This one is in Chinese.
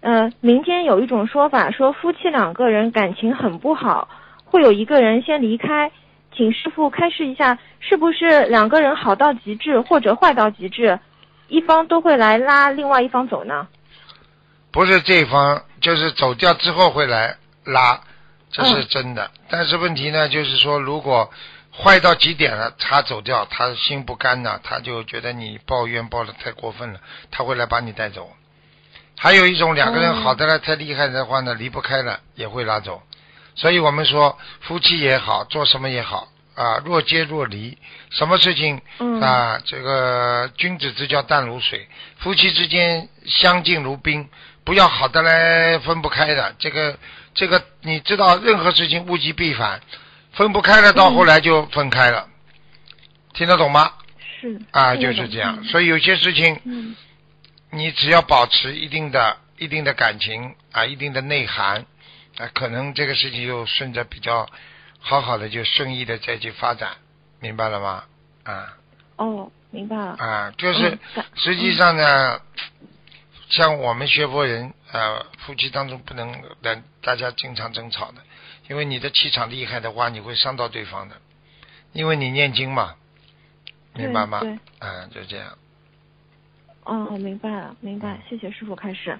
呃，民间有一种说法，说夫妻两个人感情很不好，会有一个人先离开，请师傅开示一下，是不是两个人好到极致或者坏到极致，一方都会来拉另外一方走呢？不是这一方，就是走掉之后会来拉，这是嗯真的。但是问题呢，就是说如果坏到极点了，他走掉，他心不甘呐，他就觉得你抱怨抱的太过分了，他会来把你带走。还有一种两个人哦好的来太厉害的话呢，离不开了也会拉走。所以我们说夫妻也好，做什么也好啊，若即若离，什么事情嗯啊，这个君子之交淡如水，夫妻之间相敬如宾，不要好的来分不开的。这个这个，你知道，任何事情物极必反，分不开了，到嗯后来就分开了，听得懂吗？是啊，就是这样。嗯所以有些事情，嗯你只要保持一定的、一定的感情啊，一定的内涵啊，可能这个事情就顺着比较好好的，就顺意的再去发展，明白了吗？啊哦，明白了。啊，就是嗯实际上呢，像我们学佛人啊，夫妻当中不能让大家经常争吵的，因为你的气场厉害的话，你会伤到对方的，因为你念经嘛，明白吗？对对啊，就这样。哦，明白了，明白，谢谢师傅开始。